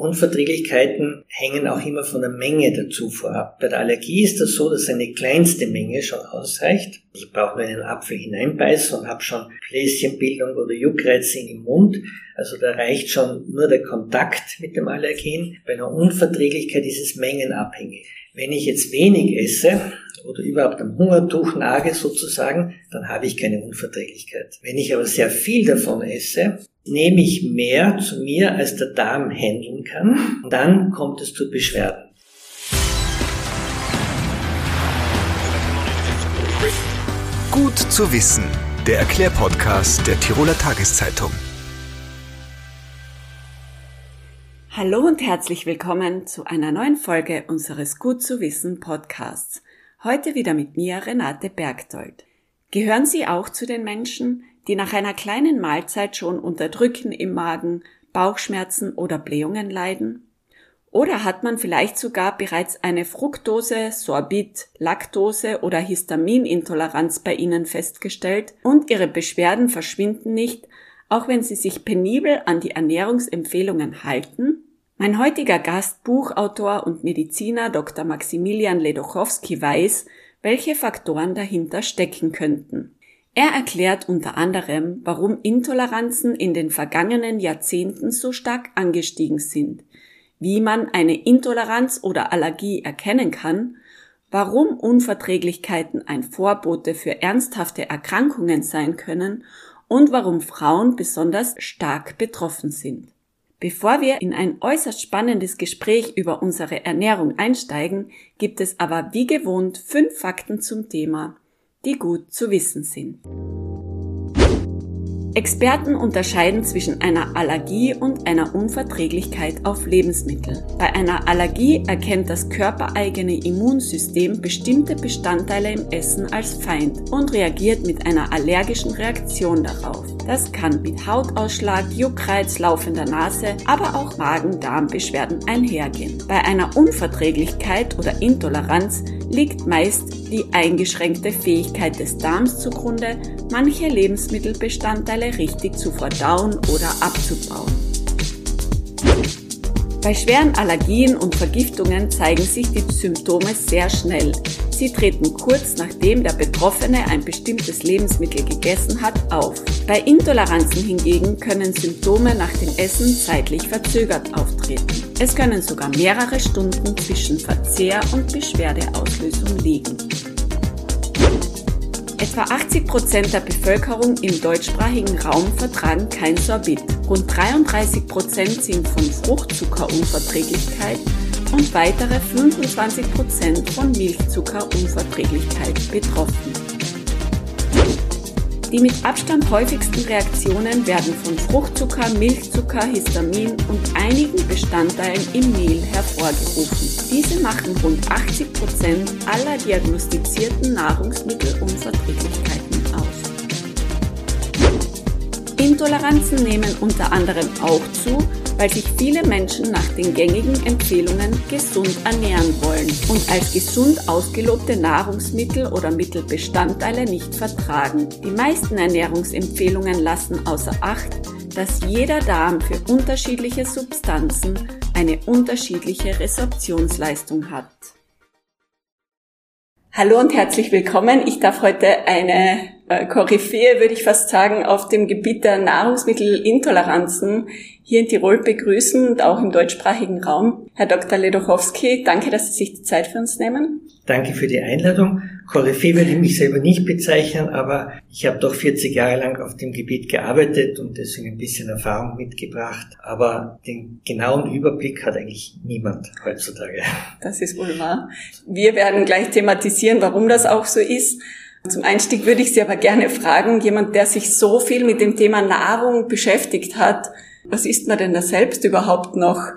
Unverträglichkeiten hängen auch immer von der Menge der Zufuhr ab. Bei der Allergie ist das so, dass eine kleinste Menge schon ausreicht. Ich brauche nur einen Apfel hineinbeißen und habe schon Bläschenbildung oder Juckreize im Mund. Also da reicht schon nur der Kontakt mit dem Allergen. Bei einer Unverträglichkeit ist es mengenabhängig. Wenn ich jetzt wenig esse oder überhaupt am Hungertuch nage sozusagen, dann habe ich keine Unverträglichkeit. Wenn ich aber sehr viel davon esse, nehme ich mehr zu mir, als der Darm handeln kann, dann kommt es zu Beschwerden. Gut zu wissen, der Erklärpodcast der Tiroler Tageszeitung. Hallo und herzlich willkommen zu einer neuen Folge unseres Gut zu wissen Podcasts. Heute wieder mit mir Renate Bergdold. Gehören Sie auch zu den Menschen, die nach einer kleinen Mahlzeit schon unter Drücken im Magen, Bauchschmerzen oder Blähungen leiden? Oder hat man vielleicht sogar bereits eine Fructose, Sorbit, Laktose oder Histaminintoleranz bei Ihnen festgestellt und Ihre Beschwerden verschwinden nicht, auch wenn Sie sich penibel an die Ernährungsempfehlungen halten? Mein heutiger Gast, Buchautor und Mediziner Dr. Maximilian Ledochowski weiß, welche Faktoren dahinter stecken könnten. Er erklärt unter anderem, warum Intoleranzen in den vergangenen Jahrzehnten so stark angestiegen sind, wie man eine Intoleranz oder Allergie erkennen kann, warum Unverträglichkeiten ein Vorbote für ernsthafte Erkrankungen sein können und warum Frauen besonders stark betroffen sind. Bevor wir in ein äußerst spannendes Gespräch über unsere Ernährung einsteigen, gibt es aber wie gewohnt fünf Fakten zum Thema, die gut zu wissen sind. Experten unterscheiden zwischen einer Allergie und einer Unverträglichkeit auf Lebensmittel. Bei einer Allergie erkennt das körpereigene Immunsystem bestimmte Bestandteile im Essen als Feind und reagiert mit einer allergischen Reaktion darauf. Das kann mit Hautausschlag, Juckreiz, laufender Nase, aber auch Magen-Darm-Beschwerden einhergehen. Bei einer Unverträglichkeit oder Intoleranz liegt meist die eingeschränkte Fähigkeit des Darms zugrunde, manche Lebensmittelbestandteile richtig zu verdauen oder abzubauen. Bei schweren Allergien und Vergiftungen zeigen sich die Symptome sehr schnell. Sie treten kurz nachdem der Betroffene ein bestimmtes Lebensmittel gegessen hat auf. Bei Intoleranzen hingegen können Symptome nach dem Essen zeitlich verzögert auftreten. Es können sogar mehrere Stunden zwischen Verzehr und Beschwerdeauslösung liegen. Etwa 80 Prozent der Bevölkerung im deutschsprachigen Raum vertragen kein Sorbit. Rund 33 Prozent sind von Fruchtzuckerunverträglichkeit und weitere 25 Prozent von Milchzuckerunverträglichkeit betroffen. Die mit Abstand häufigsten Reaktionen werden von Fruchtzucker, Milchzucker, Histamin und einigen Bestandteilen im Mehl hervorgerufen. Diese machen rund 80 Prozent aller diagnostizierten Nahrungsmittelunverträglichkeiten aus. Intoleranzen nehmen unter anderem auch zu, weil sich viele Menschen nach den gängigen Empfehlungen gesund ernähren wollen und als gesund ausgelobte Nahrungsmittel oder Mittelbestandteile nicht vertragen. Die meisten Ernährungsempfehlungen lassen außer Acht, dass jeder Darm für unterschiedliche Substanzen eine unterschiedliche Resorptionsleistung hat. Hallo und herzlich willkommen. Ich darf heute eine äh, Koryphäe, würde ich fast sagen, auf dem Gebiet der Nahrungsmittelintoleranzen hier in Tirol begrüßen und auch im deutschsprachigen Raum. Herr Dr. Ledochowski, danke, dass Sie sich die Zeit für uns nehmen. Danke für die Einladung. Koryphäe würde ich mich selber nicht bezeichnen, aber ich habe doch 40 Jahre lang auf dem Gebiet gearbeitet und deswegen ein bisschen Erfahrung mitgebracht. Aber den genauen Überblick hat eigentlich niemand heutzutage. Das ist wohl wahr. Wir werden gleich thematisieren, warum das auch so ist. Zum Einstieg würde ich Sie aber gerne fragen, jemand, der sich so viel mit dem Thema Nahrung beschäftigt hat, was isst man denn da selbst überhaupt noch?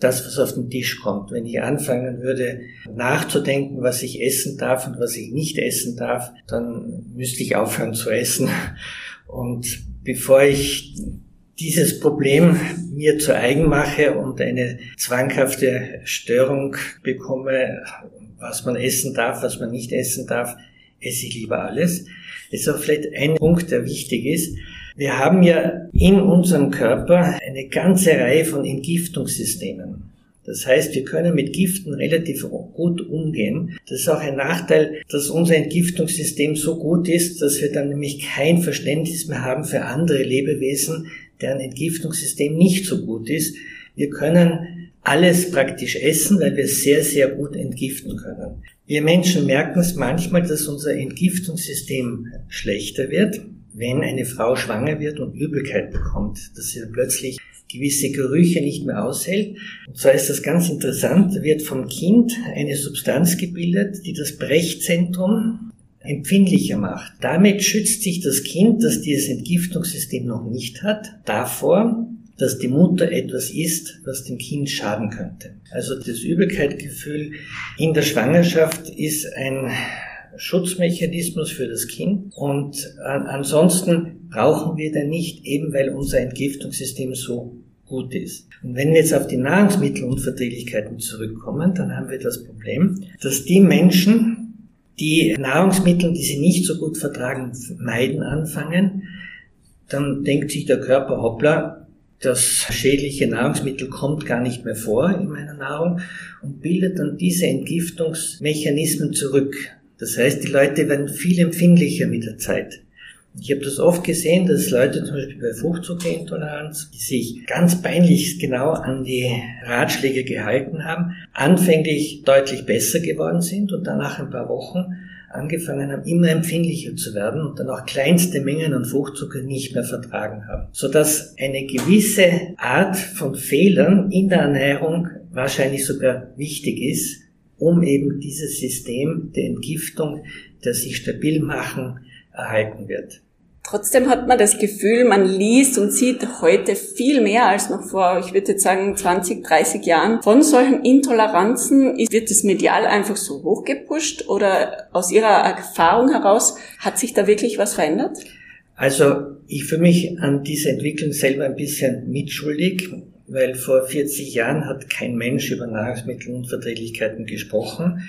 Das, was auf den Tisch kommt. Wenn ich anfangen würde, nachzudenken, was ich essen darf und was ich nicht essen darf, dann müsste ich aufhören zu essen. Und bevor ich dieses Problem mir zu eigen mache und eine zwanghafte Störung bekomme, was man essen darf, was man nicht essen darf, esse ich lieber alles. Das ist auch vielleicht ein Punkt, der wichtig ist. Wir haben ja in unserem Körper eine ganze Reihe von Entgiftungssystemen. Das heißt, wir können mit Giften relativ gut umgehen. Das ist auch ein Nachteil, dass unser Entgiftungssystem so gut ist, dass wir dann nämlich kein Verständnis mehr haben für andere Lebewesen, deren Entgiftungssystem nicht so gut ist. Wir können alles praktisch essen, weil wir sehr, sehr gut entgiften können. Wir Menschen merken es manchmal, dass unser Entgiftungssystem schlechter wird, wenn eine Frau schwanger wird und Übelkeit bekommt, dass sie plötzlich gewisse Gerüche nicht mehr aushält. Und zwar ist das ganz interessant, wird vom Kind eine Substanz gebildet, die das Brechzentrum empfindlicher macht. Damit schützt sich das Kind, das dieses Entgiftungssystem noch nicht hat, davor, dass die Mutter etwas isst, was dem Kind schaden könnte. Also das Übelkeitgefühl in der Schwangerschaft ist ein Schutzmechanismus für das Kind und ansonsten brauchen wir den nicht, eben weil unser Entgiftungssystem so gut ist. Und wenn wir jetzt auf die Nahrungsmittelunverträglichkeiten zurückkommen, dann haben wir das Problem, dass die Menschen, die Nahrungsmittel, die sie nicht so gut vertragen, meiden anfangen, dann denkt sich der Körper, hoppla, das schädliche Nahrungsmittel kommt gar nicht mehr vor in meiner Nahrung und bildet dann diese Entgiftungsmechanismen zurück. Das heißt, die Leute werden viel empfindlicher mit der Zeit. Ich habe das oft gesehen, dass Leute zum Beispiel bei Fruchtzuckerintoleranz, die sich ganz peinlich genau an die Ratschläge gehalten haben, anfänglich deutlich besser geworden sind und dann nach ein paar Wochen angefangen haben, immer empfindlicher zu werden und dann auch kleinste Mengen an Fruchtzucker nicht mehr vertragen haben. Sodass eine gewisse Art von Fehlern in der Ernährung wahrscheinlich sogar wichtig ist, um eben dieses System der Entgiftung, der sich stabil machen, erhalten wird. Trotzdem hat man das Gefühl, man liest und sieht heute viel mehr als noch vor, ich würde jetzt sagen, 20, 30 Jahren. Von solchen Intoleranzen wird es medial einfach so hochgepusht oder aus Ihrer Erfahrung heraus hat sich da wirklich was verändert? Also ich fühle mich an dieser Entwicklung selber ein bisschen mitschuldig, weil vor 40 Jahren hat kein Mensch über Nahrungsmittelunverträglichkeiten gesprochen.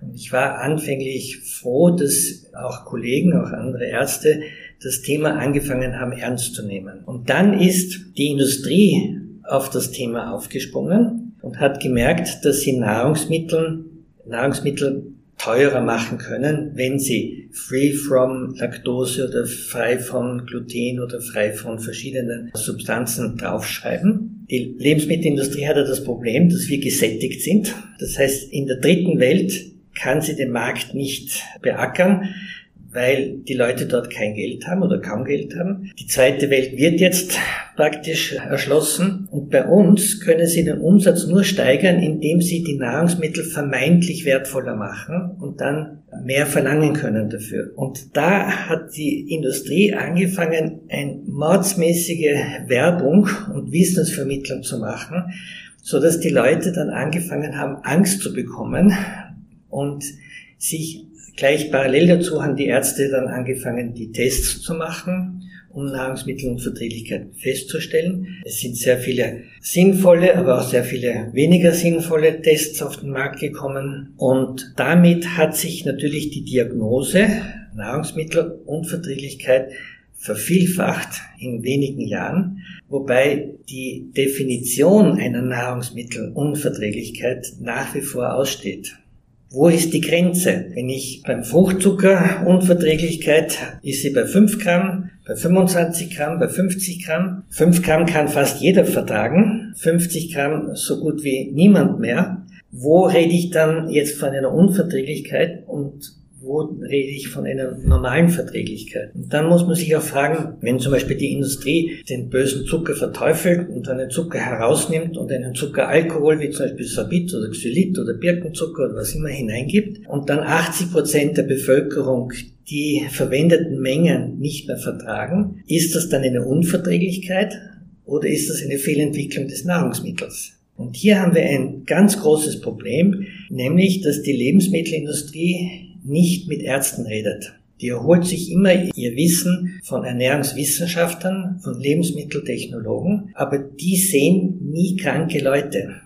Und ich war anfänglich froh, dass auch Kollegen, auch andere Ärzte das Thema angefangen haben ernst zu nehmen. Und dann ist die Industrie auf das Thema aufgesprungen und hat gemerkt, dass sie Nahrungsmittel, Nahrungsmittel teurer machen können, wenn sie free from Laktose oder frei von Gluten oder frei von verschiedenen Substanzen draufschreiben. Die Lebensmittelindustrie hat ja das Problem, dass wir gesättigt sind. Das heißt, in der dritten Welt kann sie den Markt nicht beackern weil die Leute dort kein Geld haben oder kaum Geld haben. Die zweite Welt wird jetzt praktisch erschlossen und bei uns können sie den Umsatz nur steigern, indem sie die Nahrungsmittel vermeintlich wertvoller machen und dann mehr verlangen können dafür. Und da hat die Industrie angefangen, eine mordsmäßige Werbung und Wissensvermittlung zu machen, so dass die Leute dann angefangen haben, Angst zu bekommen und sich Gleich parallel dazu haben die Ärzte dann angefangen, die Tests zu machen, um Nahrungsmittelunverträglichkeiten festzustellen. Es sind sehr viele sinnvolle, aber auch sehr viele weniger sinnvolle Tests auf den Markt gekommen. Und damit hat sich natürlich die Diagnose Nahrungsmittelunverträglichkeit vervielfacht in wenigen Jahren, wobei die Definition einer Nahrungsmittelunverträglichkeit nach wie vor aussteht. Wo ist die Grenze? Wenn ich beim Fruchtzucker Unverträglichkeit ist sie bei 5 Gramm, bei 25 Gramm, bei 50 Gramm. 5 Gramm kann fast jeder vertragen, 50 Gramm so gut wie niemand mehr. Wo rede ich dann jetzt von einer Unverträglichkeit und wo rede ich von einer normalen Verträglichkeit? Und dann muss man sich auch fragen, wenn zum Beispiel die Industrie den bösen Zucker verteufelt und einen Zucker herausnimmt und einen Zuckeralkohol wie zum Beispiel Sorbit oder Xylit oder Birkenzucker oder was immer hineingibt und dann 80 Prozent der Bevölkerung die verwendeten Mengen nicht mehr vertragen, ist das dann eine Unverträglichkeit oder ist das eine Fehlentwicklung des Nahrungsmittels? Und hier haben wir ein ganz großes Problem, nämlich dass die Lebensmittelindustrie nicht mit Ärzten redet. Die erholt sich immer ihr Wissen von Ernährungswissenschaftlern, von Lebensmitteltechnologen, aber die sehen nie kranke Leute.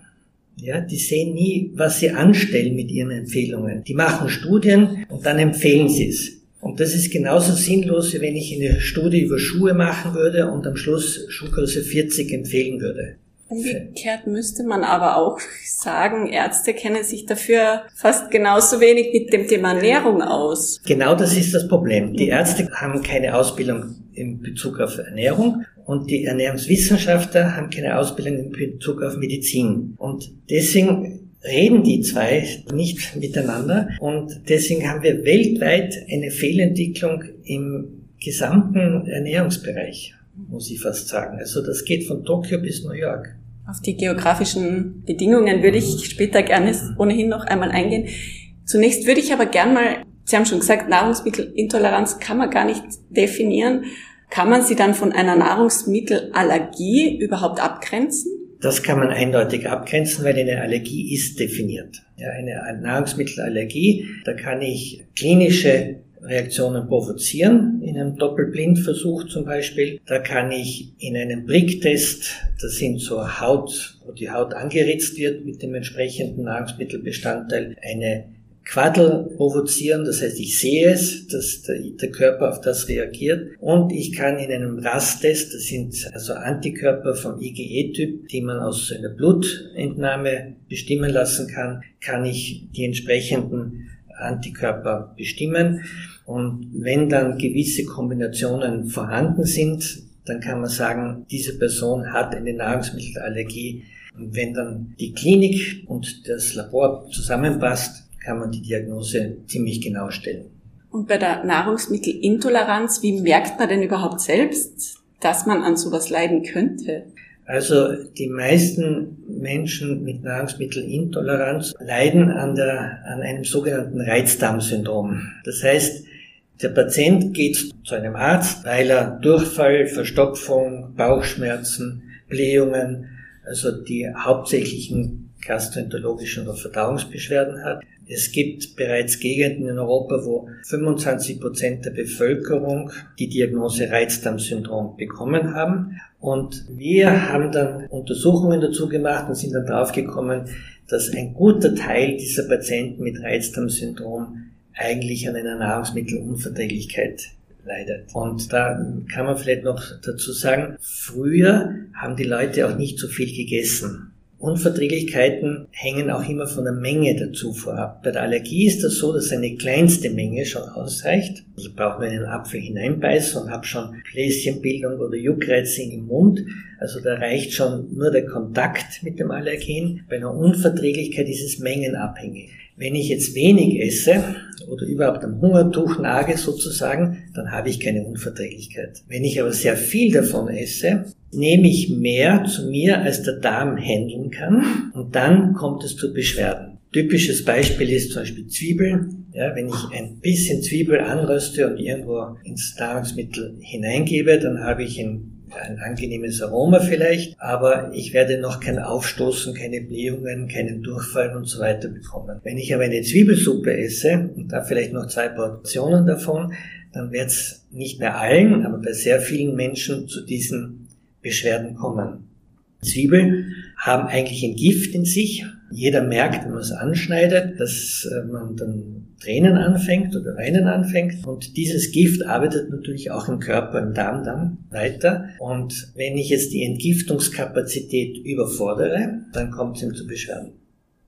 Ja, die sehen nie, was sie anstellen mit ihren Empfehlungen. Die machen Studien und dann empfehlen sie es. Und das ist genauso sinnlos, wie wenn ich eine Studie über Schuhe machen würde und am Schluss Schuhgröße 40 empfehlen würde. Umgekehrt müsste man aber auch sagen, Ärzte kennen sich dafür fast genauso wenig mit dem Thema Ernährung aus. Genau das ist das Problem. Die Ärzte haben keine Ausbildung in Bezug auf Ernährung und die Ernährungswissenschaftler haben keine Ausbildung in Bezug auf Medizin. Und deswegen reden die zwei nicht miteinander und deswegen haben wir weltweit eine Fehlentwicklung im gesamten Ernährungsbereich muss ich fast sagen. Also das geht von Tokio bis New York. Auf die geografischen Bedingungen würde ich später gerne ohnehin noch einmal eingehen. Zunächst würde ich aber gern mal, Sie haben schon gesagt, Nahrungsmittelintoleranz kann man gar nicht definieren. Kann man sie dann von einer Nahrungsmittelallergie überhaupt abgrenzen? Das kann man eindeutig abgrenzen, weil eine Allergie ist definiert. Ja, eine Nahrungsmittelallergie, da kann ich klinische Reaktionen provozieren, in einem Doppelblindversuch zum Beispiel. Da kann ich in einem Bricktest, das sind so Haut, wo die Haut angeritzt wird mit dem entsprechenden Nahrungsmittelbestandteil, eine Quaddel provozieren, das heißt, ich sehe es, dass der, Körper auf das reagiert und ich kann in einem Rasttest, das sind also Antikörper vom IgE-Typ, die man aus einer Blutentnahme bestimmen lassen kann, kann ich die entsprechenden Antikörper bestimmen. Und wenn dann gewisse Kombinationen vorhanden sind, dann kann man sagen, diese Person hat eine Nahrungsmittelallergie. Und wenn dann die Klinik und das Labor zusammenpasst, kann man die Diagnose ziemlich genau stellen. Und bei der Nahrungsmittelintoleranz, wie merkt man denn überhaupt selbst, dass man an sowas leiden könnte? Also die meisten Menschen mit Nahrungsmittelintoleranz leiden an, der, an einem sogenannten Reizdarmsyndrom. Das heißt, der Patient geht zu einem Arzt, weil er Durchfall, Verstopfung, Bauchschmerzen, Blähungen, also die hauptsächlichen gastroenterologischen oder Verdauungsbeschwerden hat. Es gibt bereits Gegenden in Europa, wo 25 Prozent der Bevölkerung die Diagnose Reizdarmsyndrom bekommen haben. Und wir haben dann Untersuchungen dazu gemacht und sind dann draufgekommen, dass ein guter Teil dieser Patienten mit Reizdarmsyndrom eigentlich an einer Nahrungsmittelunverträglichkeit leidet. Und da kann man vielleicht noch dazu sagen, früher haben die Leute auch nicht so viel gegessen. Unverträglichkeiten hängen auch immer von der Menge der Zufuhr ab. Bei der Allergie ist das so, dass eine kleinste Menge schon ausreicht. Ich brauche nur einen Apfel hineinbeißen und habe schon Bläschenbildung oder Juckreize im Mund. Also da reicht schon nur der Kontakt mit dem Allergen. Bei einer Unverträglichkeit ist es mengenabhängig. Wenn ich jetzt wenig esse oder überhaupt am Hungertuch nage sozusagen, dann habe ich keine Unverträglichkeit. Wenn ich aber sehr viel davon esse, nehme ich mehr zu mir, als der Darm handeln kann und dann kommt es zu Beschwerden. Typisches Beispiel ist zum Beispiel Zwiebel. Ja, wenn ich ein bisschen Zwiebel anröste und irgendwo ins Nahrungsmittel hineingebe, dann habe ich ein ein angenehmes Aroma vielleicht, aber ich werde noch kein Aufstoßen, keine Blähungen, keinen Durchfall und so weiter bekommen. Wenn ich aber eine Zwiebelsuppe esse und da vielleicht noch zwei Portionen davon, dann wird es nicht bei allen, aber bei sehr vielen Menschen zu diesen Beschwerden kommen. Zwiebeln haben eigentlich ein Gift in sich. Jeder merkt, wenn man es anschneidet, dass äh, man dann Tränen anfängt oder Weinen anfängt. Und dieses Gift arbeitet natürlich auch im Körper, im Darm dann weiter. Und wenn ich jetzt die Entgiftungskapazität überfordere, dann kommt es ihm zu Beschwerden.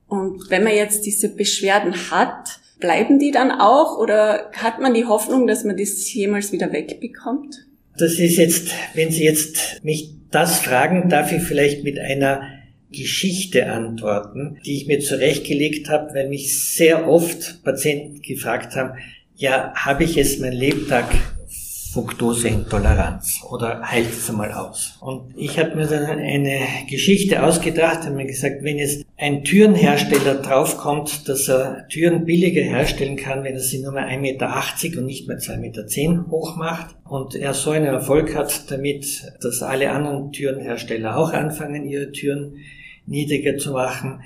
Und wenn man jetzt diese Beschwerden hat, bleiben die dann auch oder hat man die Hoffnung, dass man das jemals wieder wegbekommt? Das ist jetzt, wenn Sie jetzt mich das fragen, darf ich vielleicht mit einer Geschichte antworten, die ich mir zurechtgelegt habe, weil mich sehr oft Patienten gefragt haben, ja, habe ich jetzt mein Lebtag Fructoseintoleranz oder heilt es einmal aus? Und ich habe mir dann eine Geschichte ausgedacht und mir gesagt, wenn jetzt ein Türenhersteller draufkommt, dass er Türen billiger herstellen kann, wenn er sie nur mal 1,80 Meter und nicht mehr 2,10 Meter hoch macht und er so einen Erfolg hat damit, dass alle anderen Türenhersteller auch anfangen, ihre Türen niedriger zu machen,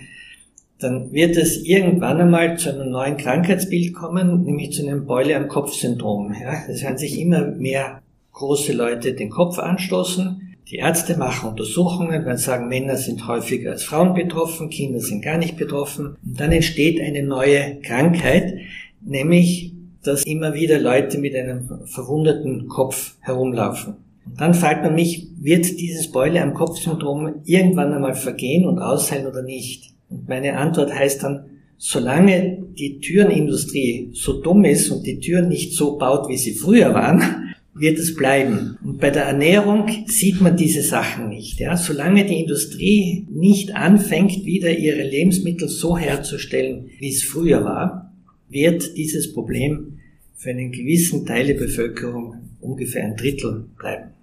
dann wird es irgendwann einmal zu einem neuen Krankheitsbild kommen, nämlich zu einem Beule am Kopf-Syndrom. Ja, es werden sich immer mehr große Leute den Kopf anstoßen. Die Ärzte machen Untersuchungen, werden sagen, Männer sind häufiger als Frauen betroffen, Kinder sind gar nicht betroffen. Und dann entsteht eine neue Krankheit, nämlich dass immer wieder Leute mit einem verwundeten Kopf herumlaufen. Und dann fragt man mich, wird dieses Beule am Kopfsyndrom irgendwann einmal vergehen und ausheilen oder nicht? Und meine Antwort heißt dann, solange die Türenindustrie so dumm ist und die Türen nicht so baut, wie sie früher waren, wird es bleiben. Und bei der Ernährung sieht man diese Sachen nicht. Ja? Solange die Industrie nicht anfängt, wieder ihre Lebensmittel so herzustellen, wie es früher war, wird dieses Problem für einen gewissen Teil der Bevölkerung ungefähr ein Drittel bleiben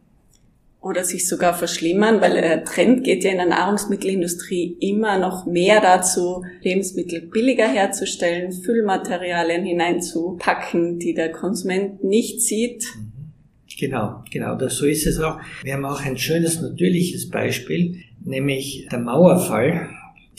oder sich sogar verschlimmern, weil der Trend geht ja in der Nahrungsmittelindustrie immer noch mehr dazu, Lebensmittel billiger herzustellen, Füllmaterialien hineinzupacken, die der Konsument nicht sieht. Genau, genau, das, so ist es auch. Wir haben auch ein schönes natürliches Beispiel, nämlich der Mauerfall.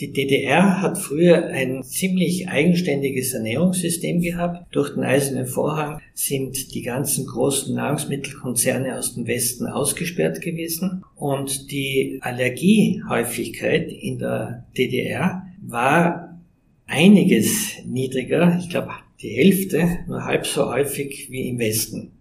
Die DDR hat früher ein ziemlich eigenständiges Ernährungssystem gehabt. Durch den Eisernen Vorhang sind die ganzen großen Nahrungsmittelkonzerne aus dem Westen ausgesperrt gewesen und die Allergiehäufigkeit in der DDR war einiges niedriger, ich glaube die Hälfte, nur halb so häufig wie im Westen.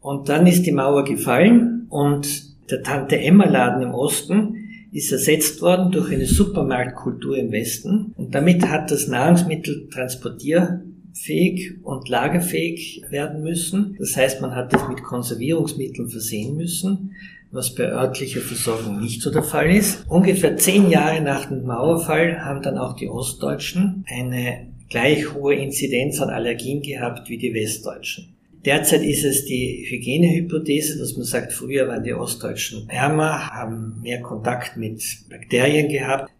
Und dann ist die Mauer gefallen und der Tante Emma Laden im Osten ist ersetzt worden durch eine Supermarktkultur im Westen und damit hat das Nahrungsmittel transportierfähig und lagerfähig werden müssen. Das heißt, man hat es mit Konservierungsmitteln versehen müssen, was bei örtlicher Versorgung nicht so der Fall ist. Ungefähr zehn Jahre nach dem Mauerfall haben dann auch die Ostdeutschen eine gleich hohe Inzidenz an Allergien gehabt wie die Westdeutschen. Derzeit ist es die Hygienehypothese, dass man sagt, früher waren die Ostdeutschen ärmer, haben mehr Kontakt mit Bakterien gehabt.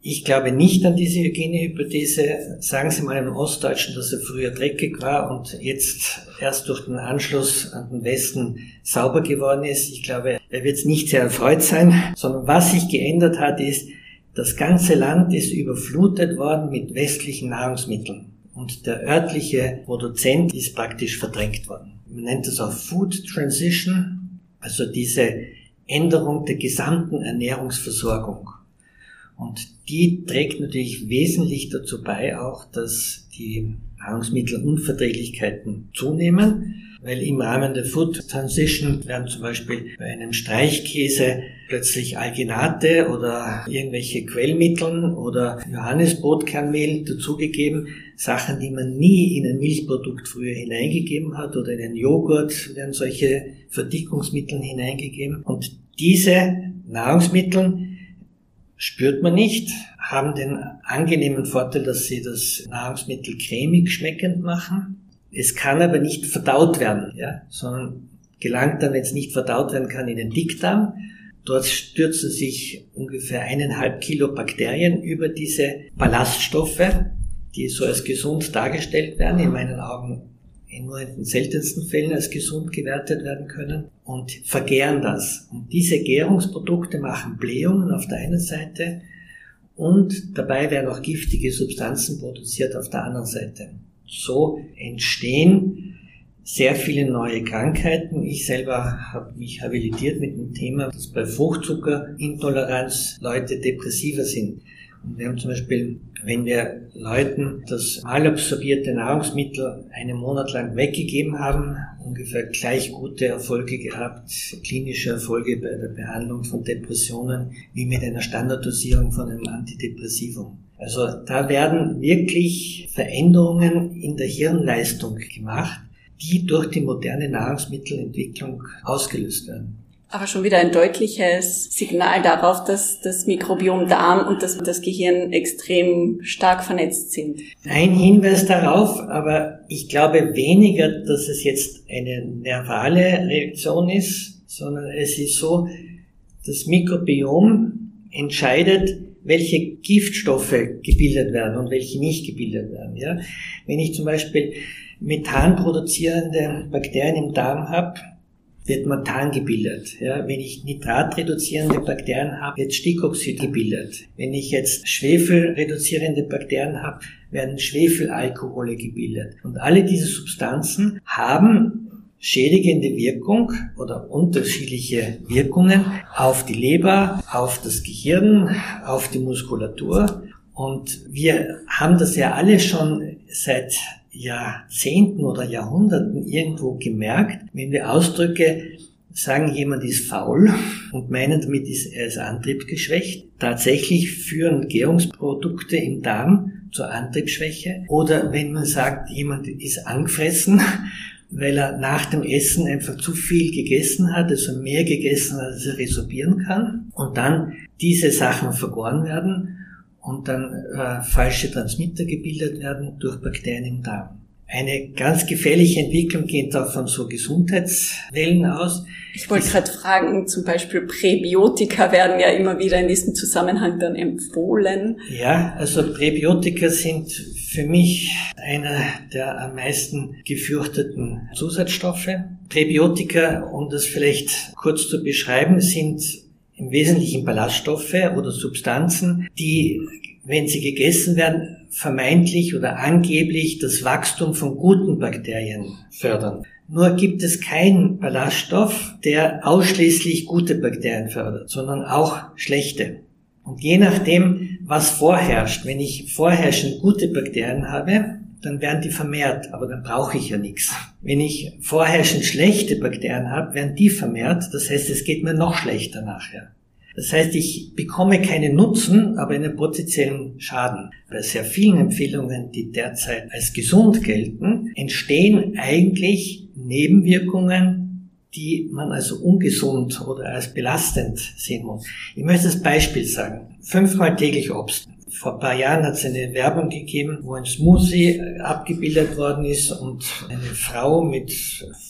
Ich glaube nicht an diese Hygienehypothese. Sagen Sie mal einem Ostdeutschen, dass er früher dreckig war und jetzt erst durch den Anschluss an den Westen sauber geworden ist. Ich glaube, er wird nicht sehr erfreut sein, sondern was sich geändert hat, ist, das ganze Land ist überflutet worden mit westlichen Nahrungsmitteln und der örtliche Produzent ist praktisch verdrängt worden. Man nennt das auch Food Transition, also diese Änderung der gesamten Ernährungsversorgung. Und die trägt natürlich wesentlich dazu bei auch, dass die Nahrungsmittelunverträglichkeiten zunehmen weil im Rahmen der Food Transition werden zum Beispiel bei einem Streichkäse plötzlich Alginate oder irgendwelche Quellmitteln oder Johannisbrotkernmehl dazugegeben. Sachen, die man nie in ein Milchprodukt früher hineingegeben hat oder in einen Joghurt werden solche Verdickungsmittel hineingegeben. Und diese Nahrungsmittel spürt man nicht, haben den angenehmen Vorteil, dass sie das Nahrungsmittel cremig schmeckend machen es kann aber nicht verdaut werden, ja, sondern gelangt dann, wenn es nicht verdaut werden kann, in den Dickdarm. Dort stürzen sich ungefähr eineinhalb Kilo Bakterien über diese Ballaststoffe, die so als gesund dargestellt werden, in meinen Augen nur in den seltensten Fällen als gesund gewertet werden können und vergären das. Und diese Gärungsprodukte machen Blähungen auf der einen Seite und dabei werden auch giftige Substanzen produziert auf der anderen Seite. So entstehen sehr viele neue Krankheiten. Ich selber habe mich habilitiert mit dem Thema, dass bei Fruchtzuckerintoleranz Leute depressiver sind. Und wir haben zum Beispiel, wenn wir Leuten das malabsorbierte Nahrungsmittel einen Monat lang weggegeben haben, ungefähr gleich gute Erfolge gehabt, klinische Erfolge bei der Behandlung von Depressionen, wie mit einer Standarddosierung von einem Antidepressivum. Also da werden wirklich Veränderungen in der Hirnleistung gemacht, die durch die moderne Nahrungsmittelentwicklung ausgelöst werden. Aber schon wieder ein deutliches Signal darauf, dass das Mikrobiom Darm und das, das Gehirn extrem stark vernetzt sind. Ein Hinweis darauf, aber ich glaube weniger, dass es jetzt eine nervale Reaktion ist, sondern es ist so, das Mikrobiom entscheidet, welche Giftstoffe gebildet werden und welche nicht gebildet werden. Ja? Wenn ich zum Beispiel Methan produzierende Bakterien im Darm habe, wird Methan gebildet. Ja, wenn ich nitratreduzierende Bakterien habe, wird Stickoxid gebildet. Wenn ich jetzt schwefelreduzierende Bakterien habe, werden Schwefelalkohole gebildet. Und alle diese Substanzen haben schädigende Wirkung oder unterschiedliche Wirkungen auf die Leber, auf das Gehirn, auf die Muskulatur. Und wir haben das ja alle schon seit Jahrzehnten oder Jahrhunderten irgendwo gemerkt, wenn wir Ausdrücke sagen, jemand ist faul und meinen damit, ist, er ist antriebsgeschwächt. Tatsächlich führen Gärungsprodukte im Darm zur Antriebsschwäche. Oder wenn man sagt, jemand ist angefressen, weil er nach dem Essen einfach zu viel gegessen hat, also mehr gegessen als er resorbieren kann. Und dann diese Sachen vergoren werden und dann äh, falsche Transmitter gebildet werden durch Bakterien im Darm. Eine ganz gefährliche Entwicklung geht auch von so Gesundheitswellen aus. Ich wollte gerade fragen, zum Beispiel Präbiotika werden ja immer wieder in diesem Zusammenhang dann empfohlen. Ja, also Präbiotika sind für mich einer der am meisten gefürchteten Zusatzstoffe. Präbiotika, um das vielleicht kurz zu beschreiben, sind im Wesentlichen Ballaststoffe oder Substanzen, die, wenn sie gegessen werden, vermeintlich oder angeblich das Wachstum von guten Bakterien fördern. Nur gibt es keinen Ballaststoff, der ausschließlich gute Bakterien fördert, sondern auch schlechte. Und je nachdem, was vorherrscht, wenn ich vorherrschend gute Bakterien habe, dann werden die vermehrt, aber dann brauche ich ja nichts. Wenn ich vorherrschend schlechte Bakterien habe, werden die vermehrt, das heißt, es geht mir noch schlechter nachher. Das heißt, ich bekomme keinen Nutzen, aber einen potenziellen Schaden. Bei sehr vielen Empfehlungen, die derzeit als gesund gelten, entstehen eigentlich Nebenwirkungen, die man also ungesund oder als belastend sehen muss. Ich möchte das Beispiel sagen. Fünfmal täglich Obst. Vor ein paar Jahren hat es eine Werbung gegeben, wo ein Smoothie abgebildet worden ist und eine Frau mit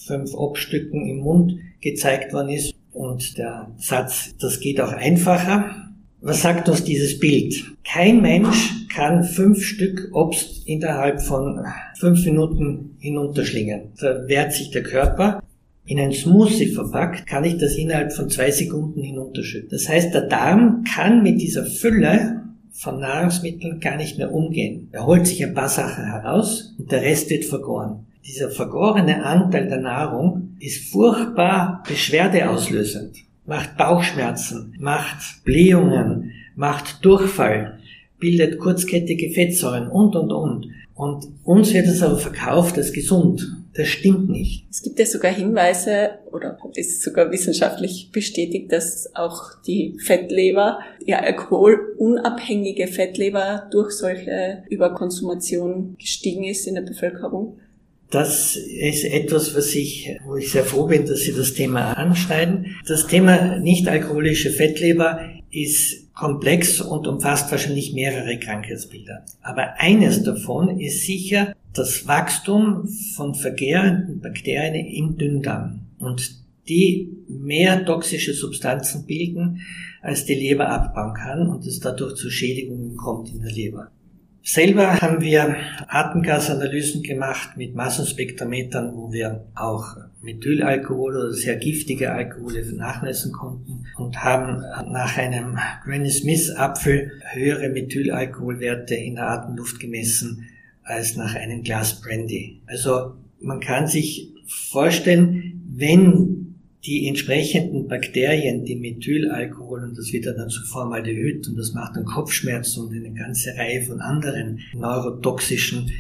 fünf Obststücken im Mund gezeigt worden ist. Und der Satz, das geht auch einfacher. Was sagt uns dieses Bild? Kein Mensch kann fünf Stück Obst innerhalb von fünf Minuten hinunterschlingen. Da wehrt sich der Körper. In ein Smoothie verpackt kann ich das innerhalb von zwei Sekunden hinunterschütten. Das heißt, der Darm kann mit dieser Fülle von Nahrungsmitteln gar nicht mehr umgehen. Er holt sich ein paar Sachen heraus und der Rest wird vergoren dieser vergorene Anteil der Nahrung ist furchtbar beschwerdeauslösend, macht Bauchschmerzen, macht Blähungen, macht Durchfall, bildet kurzkettige Fettsäuren und, und, und. Und uns wird es aber verkauft als gesund. Das stimmt nicht. Es gibt ja sogar Hinweise oder ist sogar wissenschaftlich bestätigt, dass auch die Fettleber, die alkoholunabhängige Fettleber durch solche Überkonsumation gestiegen ist in der Bevölkerung. Das ist etwas, was ich, wo ich sehr froh bin, dass Sie das Thema anschneiden. Das Thema nicht-alkoholische Fettleber ist komplex und umfasst wahrscheinlich mehrere Krankheitsbilder. Aber eines davon ist sicher das Wachstum von vergärenden Bakterien im Dünndarm und die mehr toxische Substanzen bilden, als die Leber abbauen kann und es dadurch zu Schädigungen kommt in der Leber. Selber haben wir Atemgasanalysen gemacht mit Massenspektrometern, wo wir auch Methylalkohol oder sehr giftige Alkohole nachmessen konnten und haben nach einem Granny Smith Apfel höhere Methylalkoholwerte in der Atemluft gemessen als nach einem Glas Brandy. Also man kann sich vorstellen, wenn die entsprechenden Bakterien, die Methylalkohol, und das wird dann zu Formaldehyd und das macht dann Kopfschmerzen und eine ganze Reihe von anderen neurotoxischen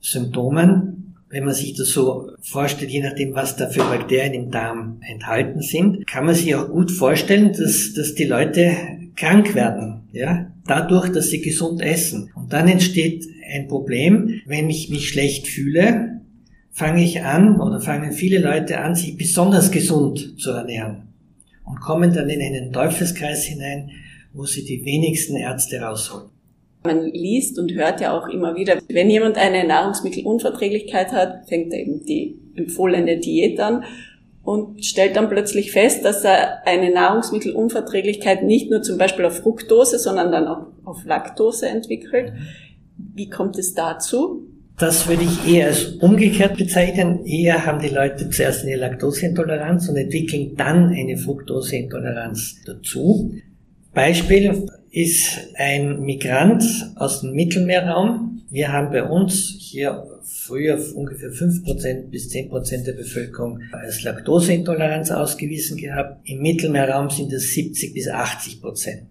Symptomen. Wenn man sich das so vorstellt, je nachdem, was da für Bakterien im Darm enthalten sind, kann man sich auch gut vorstellen, dass, dass die Leute krank werden, ja, dadurch, dass sie gesund essen. Und dann entsteht ein Problem, wenn ich mich schlecht fühle, fange ich an oder fangen viele Leute an, sich besonders gesund zu ernähren und kommen dann in einen Teufelskreis hinein, wo sie die wenigsten Ärzte rausholen. Man liest und hört ja auch immer wieder, wenn jemand eine Nahrungsmittelunverträglichkeit hat, fängt er eben die empfohlene Diät an und stellt dann plötzlich fest, dass er eine Nahrungsmittelunverträglichkeit nicht nur zum Beispiel auf Fructose, sondern dann auch auf Laktose entwickelt. Wie kommt es dazu? Das würde ich eher als umgekehrt bezeichnen. Eher haben die Leute zuerst eine Laktoseintoleranz und entwickeln dann eine Fructoseintoleranz dazu. Beispiel ist ein Migrant aus dem Mittelmeerraum. Wir haben bei uns hier früher ungefähr 5% bis 10% der Bevölkerung als Laktoseintoleranz ausgewiesen gehabt. Im Mittelmeerraum sind es 70 bis 80%.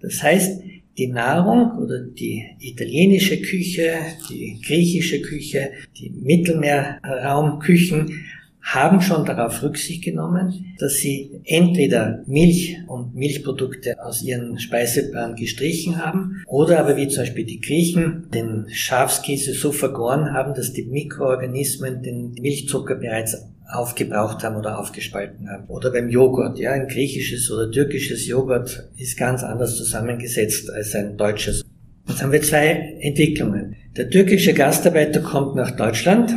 Das heißt, die Nahrung oder die italienische Küche, die griechische Küche, die Mittelmeerraumküchen haben schon darauf Rücksicht genommen, dass sie entweder Milch und Milchprodukte aus ihren Speiseplan gestrichen haben oder aber wie zum Beispiel die Griechen den Schafskäse so vergoren haben, dass die Mikroorganismen den Milchzucker bereits aufgebraucht haben oder aufgespalten haben. Oder beim Joghurt, ja, ein griechisches oder türkisches Joghurt ist ganz anders zusammengesetzt als ein deutsches. Jetzt haben wir zwei Entwicklungen. Der türkische Gastarbeiter kommt nach Deutschland,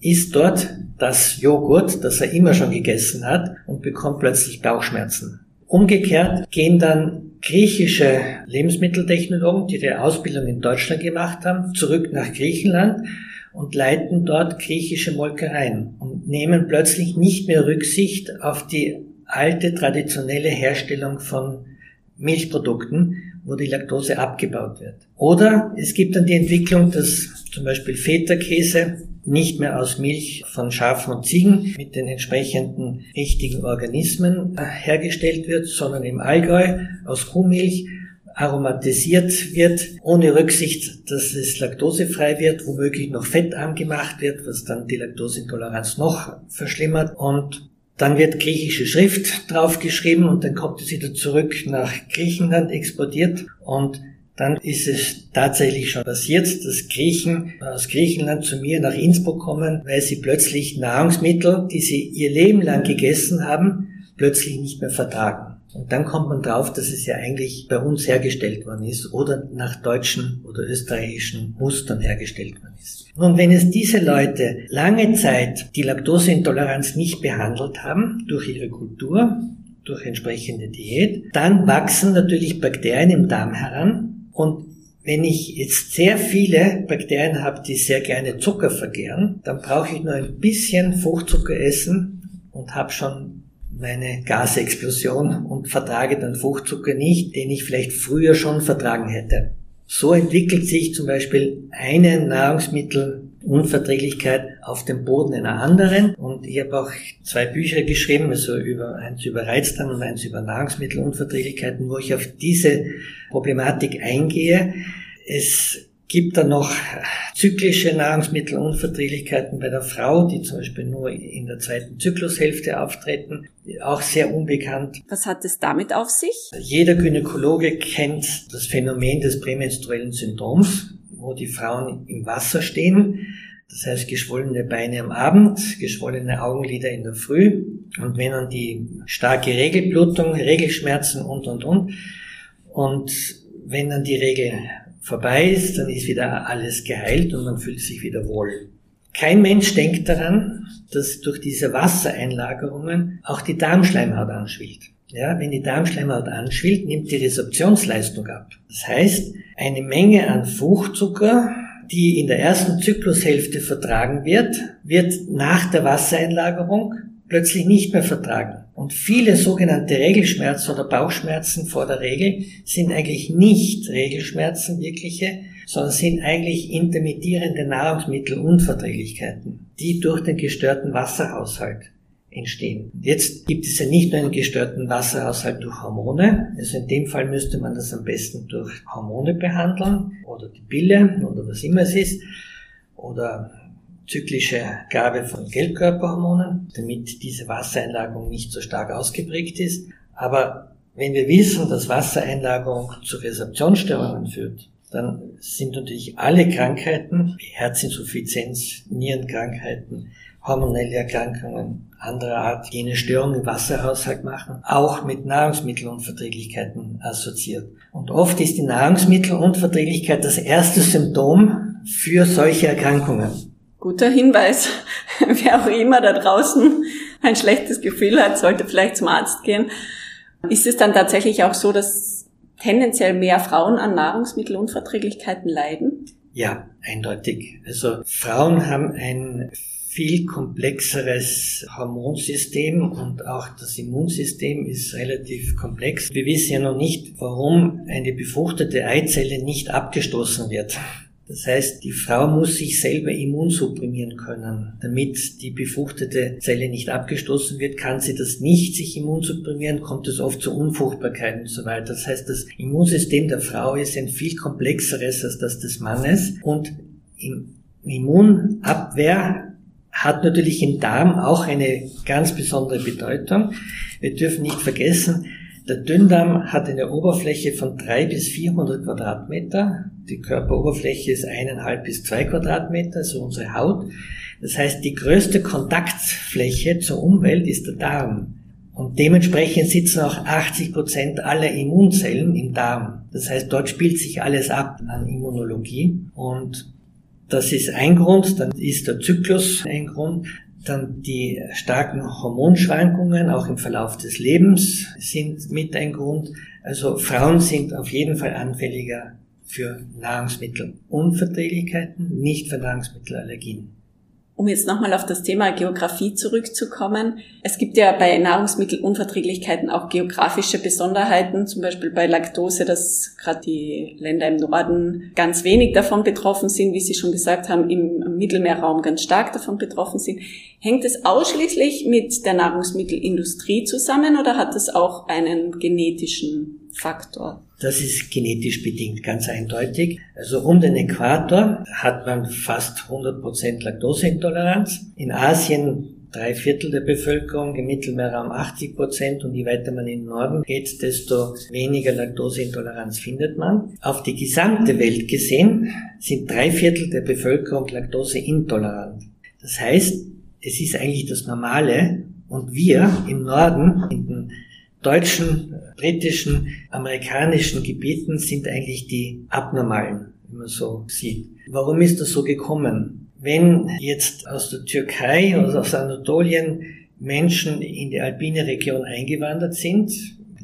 isst dort das Joghurt, das er immer schon gegessen hat, und bekommt plötzlich Bauchschmerzen. Umgekehrt gehen dann griechische Lebensmitteltechnologen, die die Ausbildung in Deutschland gemacht haben, zurück nach Griechenland und leiten dort griechische Molkereien und nehmen plötzlich nicht mehr Rücksicht auf die alte traditionelle Herstellung von Milchprodukten, wo die Laktose abgebaut wird. Oder es gibt dann die Entwicklung, dass zum Beispiel Feta-Käse nicht mehr aus Milch von Schafen und Ziegen mit den entsprechenden richtigen Organismen hergestellt wird, sondern im Allgäu aus Kuhmilch aromatisiert wird, ohne Rücksicht, dass es laktosefrei wird, womöglich noch fettarm gemacht wird, was dann die Laktoseintoleranz noch verschlimmert und dann wird griechische Schrift draufgeschrieben und dann kommt es wieder zurück nach Griechenland exportiert und dann ist es tatsächlich schon passiert, dass Griechen aus Griechenland zu mir nach Innsbruck kommen, weil sie plötzlich Nahrungsmittel, die sie ihr Leben lang gegessen haben, plötzlich nicht mehr vertragen. Und dann kommt man drauf, dass es ja eigentlich bei uns hergestellt worden ist oder nach deutschen oder österreichischen Mustern hergestellt worden ist. Nun, wenn es diese Leute lange Zeit die Laktoseintoleranz nicht behandelt haben durch ihre Kultur, durch entsprechende Diät, dann wachsen natürlich Bakterien im Darm heran, und wenn ich jetzt sehr viele Bakterien habe, die sehr gerne Zucker vergehren, dann brauche ich nur ein bisschen Fruchtzucker essen und habe schon meine Gasexplosion und vertrage den Fruchtzucker nicht, den ich vielleicht früher schon vertragen hätte. So entwickelt sich zum Beispiel eine Nahrungsmittelunverträglichkeit auf dem Boden einer anderen. Und ich habe auch zwei Bücher geschrieben, also über eins über Reizdarm und eins über Nahrungsmittelunverträglichkeiten, wo ich auf diese Problematik eingehe. Es gibt dann noch zyklische Nahrungsmittelunverträglichkeiten bei der Frau, die zum Beispiel nur in der zweiten Zyklushälfte auftreten, auch sehr unbekannt. Was hat es damit auf sich? Jeder Gynäkologe kennt das Phänomen des prämenstruellen Syndroms, wo die Frauen im Wasser stehen. Das heißt, geschwollene Beine am Abend, geschwollene Augenlider in der Früh. Und wenn dann die starke Regelblutung, Regelschmerzen und, und, und. Und wenn dann die Regel vorbei ist, dann ist wieder alles geheilt und man fühlt sich wieder wohl. Kein Mensch denkt daran, dass durch diese Wassereinlagerungen auch die Darmschleimhaut anschwillt. Ja, wenn die Darmschleimhaut anschwillt, nimmt die Resorptionsleistung ab. Das heißt, eine Menge an Fruchtzucker, die in der ersten Zyklushälfte vertragen wird, wird nach der Wassereinlagerung plötzlich nicht mehr vertragen. Und viele sogenannte Regelschmerzen oder Bauchschmerzen vor der Regel sind eigentlich nicht Regelschmerzen wirkliche, sondern sind eigentlich intermittierende Nahrungsmittelunverträglichkeiten, die durch den gestörten Wasserhaushalt entstehen. Jetzt gibt es ja nicht nur einen gestörten Wasserhaushalt durch Hormone, also in dem Fall müsste man das am besten durch Hormone behandeln oder die Pille oder was immer es ist oder zyklische Gabe von Gelbkörperhormonen, damit diese Wassereinlagerung nicht so stark ausgeprägt ist. Aber wenn wir wissen, dass Wassereinlagerung zu Resorptionsstörungen führt, dann sind natürlich alle Krankheiten, Herzinsuffizienz, Nierenkrankheiten, hormonelle Erkrankungen anderer Art, die eine Störung im Wasserhaushalt machen, auch mit Nahrungsmittelunverträglichkeiten assoziiert. Und oft ist die Nahrungsmittelunverträglichkeit das erste Symptom für solche Erkrankungen guter Hinweis. Wer auch immer da draußen ein schlechtes Gefühl hat, sollte vielleicht zum Arzt gehen. Ist es dann tatsächlich auch so, dass tendenziell mehr Frauen an Nahrungsmittelunverträglichkeiten leiden? Ja, eindeutig. Also Frauen haben ein viel komplexeres Hormonsystem und auch das Immunsystem ist relativ komplex. Wir wissen ja noch nicht, warum eine befruchtete Eizelle nicht abgestoßen wird. Das heißt, die Frau muss sich selber immunsupprimieren können. Damit die befruchtete Zelle nicht abgestoßen wird, kann sie das nicht sich immunsupprimieren, kommt es oft zu Unfruchtbarkeit und so weiter. Das heißt, das Immunsystem der Frau ist ein viel komplexeres als das des Mannes und im Immunabwehr hat natürlich im Darm auch eine ganz besondere Bedeutung. Wir dürfen nicht vergessen, der Dünndarm hat eine Oberfläche von drei bis 400 Quadratmeter. Die Körperoberfläche ist eineinhalb bis zwei Quadratmeter, so unsere Haut. Das heißt, die größte Kontaktfläche zur Umwelt ist der Darm. Und dementsprechend sitzen auch 80 Prozent aller Immunzellen im Darm. Das heißt, dort spielt sich alles ab an Immunologie. Und das ist ein Grund, dann ist der Zyklus ein Grund, dann die starken Hormonschwankungen auch im Verlauf des Lebens sind mit ein Grund. Also Frauen sind auf jeden Fall anfälliger für Nahrungsmittelunverträglichkeiten, nicht für Nahrungsmittelallergien. Um jetzt nochmal auf das Thema Geografie zurückzukommen. Es gibt ja bei Nahrungsmittelunverträglichkeiten auch geografische Besonderheiten, zum Beispiel bei Laktose, dass gerade die Länder im Norden ganz wenig davon betroffen sind, wie Sie schon gesagt haben, im Mittelmeerraum ganz stark davon betroffen sind. Hängt es ausschließlich mit der Nahrungsmittelindustrie zusammen oder hat es auch einen genetischen Faktor? Das ist genetisch bedingt, ganz eindeutig. Also um den Äquator hat man fast 100% Laktoseintoleranz. In Asien drei Viertel der Bevölkerung, im Mittelmeerraum 80 Prozent und je weiter man in den Norden geht, desto weniger Laktoseintoleranz findet man. Auf die gesamte Welt gesehen sind drei Viertel der Bevölkerung Laktoseintolerant. Das heißt, es ist eigentlich das Normale und wir im Norden, in den deutschen, britischen, amerikanischen Gebieten sind eigentlich die abnormalen, wie man so sieht. Warum ist das so gekommen? Wenn jetzt aus der Türkei oder aus Anatolien Menschen in die alpine Region eingewandert sind,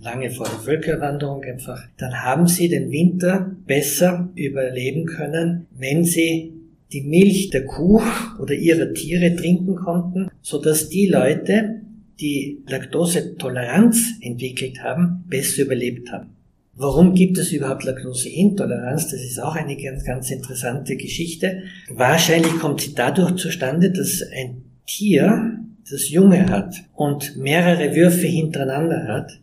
lange vor der Völkerwanderung einfach, dann haben sie den Winter besser überleben können, wenn sie die Milch der Kuh oder ihrer Tiere trinken konnten, so dass die Leute, die Laktosetoleranz entwickelt haben, besser überlebt haben. Warum gibt es überhaupt Laktoseintoleranz? Das ist auch eine ganz, ganz interessante Geschichte. Wahrscheinlich kommt sie dadurch zustande, dass ein Tier, das Junge hat und mehrere Würfe hintereinander hat,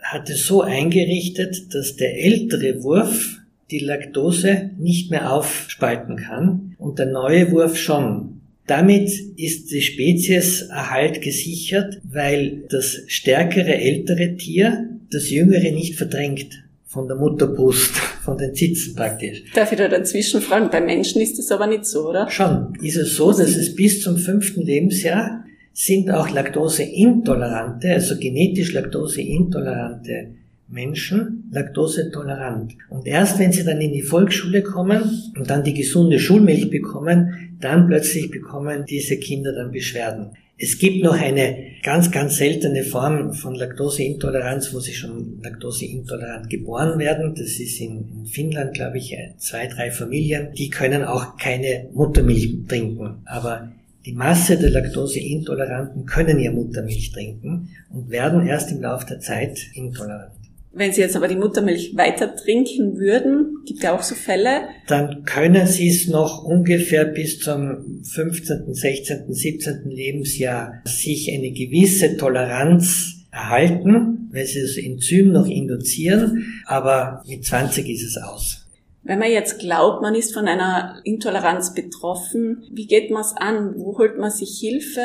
hat es so eingerichtet, dass der ältere Wurf die Laktose nicht mehr aufspalten kann und der neue Wurf schon. Damit ist die Spezieserhalt gesichert, weil das stärkere ältere Tier das jüngere nicht verdrängt von der Mutterbrust, von den Zitzen praktisch. Darf ich da dazwischen fragen? Bei Menschen ist das aber nicht so, oder? Schon. Ist es so, dass es bis zum fünften Lebensjahr sind auch Laktoseintolerante, also genetisch Laktoseintolerante Menschen laktosetolerant. Und erst wenn sie dann in die Volksschule kommen und dann die gesunde Schulmilch bekommen, dann plötzlich bekommen diese Kinder dann Beschwerden. Es gibt noch eine ganz, ganz seltene Form von Laktoseintoleranz, wo sie schon laktoseintolerant geboren werden. Das ist in, Finnland, glaube ich, zwei, drei Familien. Die können auch keine Muttermilch trinken. Aber die Masse der Laktoseintoleranten können ja Muttermilch trinken und werden erst im Laufe der Zeit intolerant. Wenn Sie jetzt aber die Muttermilch weiter trinken würden, gibt ja auch so Fälle. Dann können Sie es noch ungefähr bis zum 15., 16., 17. Lebensjahr sich eine gewisse Toleranz erhalten, weil Sie das Enzym noch induzieren, aber mit 20 ist es aus. Wenn man jetzt glaubt, man ist von einer Intoleranz betroffen, wie geht man es an? Wo holt man sich Hilfe?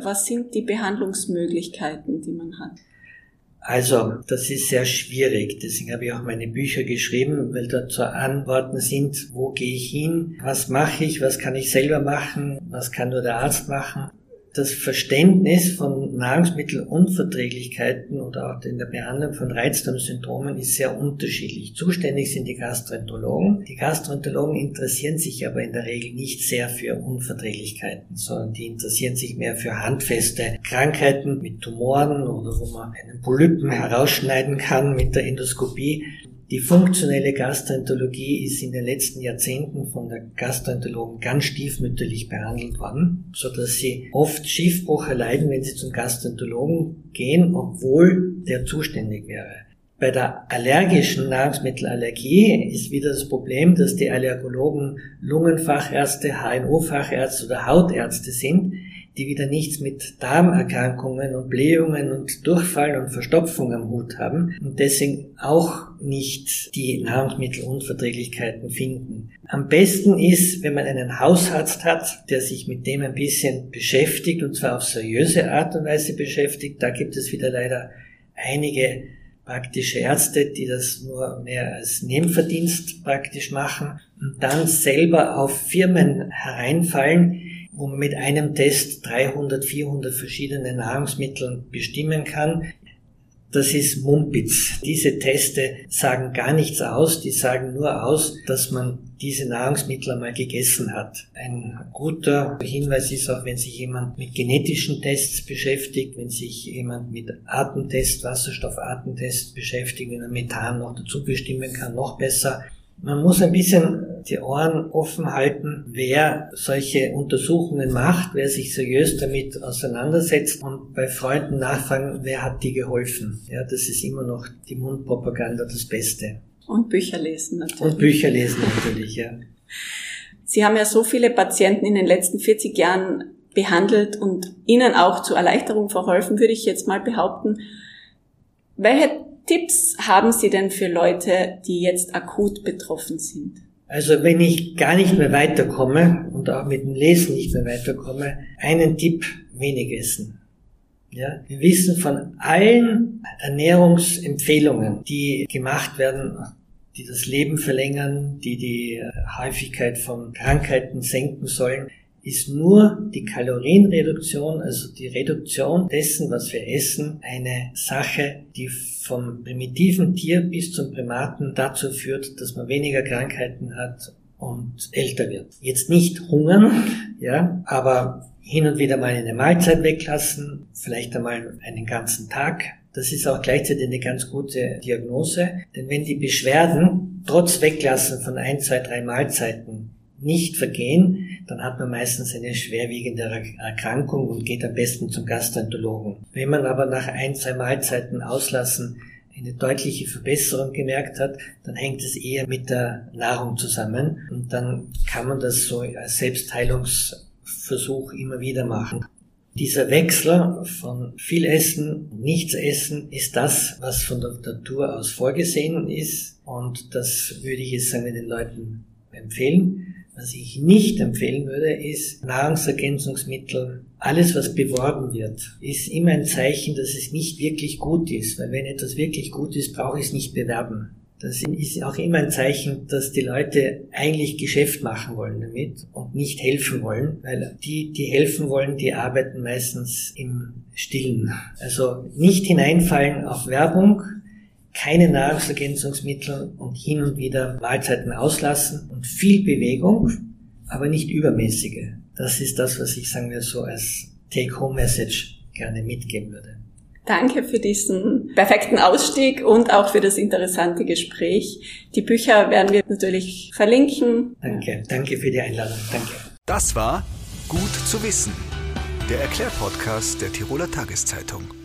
Was sind die Behandlungsmöglichkeiten, die man hat? Also, das ist sehr schwierig. Deswegen habe ich auch meine Bücher geschrieben, weil dort so Antworten sind, wo gehe ich hin, was mache ich, was kann ich selber machen, was kann nur der Arzt machen das Verständnis von Nahrungsmittelunverträglichkeiten oder auch in der Behandlung von Reizdarmsyndromen ist sehr unterschiedlich. Zuständig sind die Gastroenterologen. Die Gastroenterologen interessieren sich aber in der Regel nicht sehr für Unverträglichkeiten, sondern die interessieren sich mehr für handfeste Krankheiten mit Tumoren oder wo man einen Polypen herausschneiden kann mit der Endoskopie. Die funktionelle Gastroenterologie ist in den letzten Jahrzehnten von der Gastroenterologen ganz stiefmütterlich behandelt worden, so dass sie oft Schiffbruch erleiden, wenn sie zum Gastroenterologen gehen, obwohl der zuständig wäre. Bei der allergischen Nahrungsmittelallergie ist wieder das Problem, dass die Allergologen Lungenfachärzte, HNO-Fachärzte oder Hautärzte sind, die wieder nichts mit Darmerkrankungen und Blähungen und Durchfall und Verstopfung am Hut haben und deswegen auch nicht die Nahrungsmittelunverträglichkeiten finden. Am besten ist, wenn man einen Hausarzt hat, der sich mit dem ein bisschen beschäftigt und zwar auf seriöse Art und Weise beschäftigt. Da gibt es wieder leider einige praktische Ärzte, die das nur mehr als Nebenverdienst praktisch machen und dann selber auf Firmen hereinfallen, wo man mit einem Test 300, 400 verschiedene Nahrungsmittel bestimmen kann. Das ist Mumpitz. Diese Teste sagen gar nichts aus, die sagen nur aus, dass man diese Nahrungsmittel einmal gegessen hat. Ein guter Hinweis ist auch, wenn sich jemand mit genetischen Tests beschäftigt, wenn sich jemand mit Atemtest, Wasserstoffatemtest beschäftigt, wenn er Methan noch dazu bestimmen kann, noch besser. Man muss ein bisschen die Ohren offen halten, wer solche Untersuchungen macht, wer sich seriös damit auseinandersetzt und bei Freunden nachfragen, wer hat die geholfen. Ja, das ist immer noch die Mundpropaganda das Beste. Und Bücher lesen natürlich. Und Bücher lesen natürlich, ja. Sie haben ja so viele Patienten in den letzten 40 Jahren behandelt und ihnen auch zur Erleichterung verholfen, würde ich jetzt mal behaupten. Welche Tipps haben Sie denn für Leute, die jetzt akut betroffen sind? Also wenn ich gar nicht mehr weiterkomme und auch mit dem Lesen nicht mehr weiterkomme, einen Tipp, wenig essen. Ja, wir wissen von allen Ernährungsempfehlungen, die gemacht werden, die das Leben verlängern, die die Häufigkeit von Krankheiten senken sollen, ist nur die Kalorienreduktion, also die Reduktion dessen, was wir essen, eine Sache, die vom primitiven Tier bis zum Primaten dazu führt, dass man weniger Krankheiten hat und älter wird. Jetzt nicht hungern, ja, aber hin und wieder mal eine Mahlzeit weglassen, vielleicht einmal einen ganzen Tag. Das ist auch gleichzeitig eine ganz gute Diagnose, denn wenn die Beschwerden trotz Weglassen von ein, zwei, drei Mahlzeiten nicht vergehen, dann hat man meistens eine schwerwiegende Erkrankung und geht am besten zum Gastroenterologen. Wenn man aber nach ein, zwei Mahlzeiten auslassen eine deutliche Verbesserung gemerkt hat, dann hängt es eher mit der Nahrung zusammen und dann kann man das so als Selbstheilungsversuch immer wieder machen. Dieser Wechsel von viel Essen nichts essen ist das, was von der Natur aus vorgesehen ist und das würde ich jetzt sagen den Leuten empfehlen. Was ich nicht empfehlen würde, ist Nahrungsergänzungsmittel. Alles, was beworben wird, ist immer ein Zeichen, dass es nicht wirklich gut ist. Weil wenn etwas wirklich gut ist, brauche ich es nicht bewerben. Das ist auch immer ein Zeichen, dass die Leute eigentlich Geschäft machen wollen damit und nicht helfen wollen, weil die, die helfen wollen, die arbeiten meistens im Stillen. Also nicht hineinfallen auf Werbung, keine Nahrungsergänzungsmittel und hin und wieder Mahlzeiten auslassen und viel Bewegung, aber nicht übermäßige. Das ist das, was ich sagen wir so als Take-Home-Message gerne mitgeben würde. Danke für diesen perfekten Ausstieg und auch für das interessante Gespräch. Die Bücher werden wir natürlich verlinken. Danke, danke für die Einladung. Danke. Das war Gut zu wissen, der Erklärpodcast der Tiroler Tageszeitung.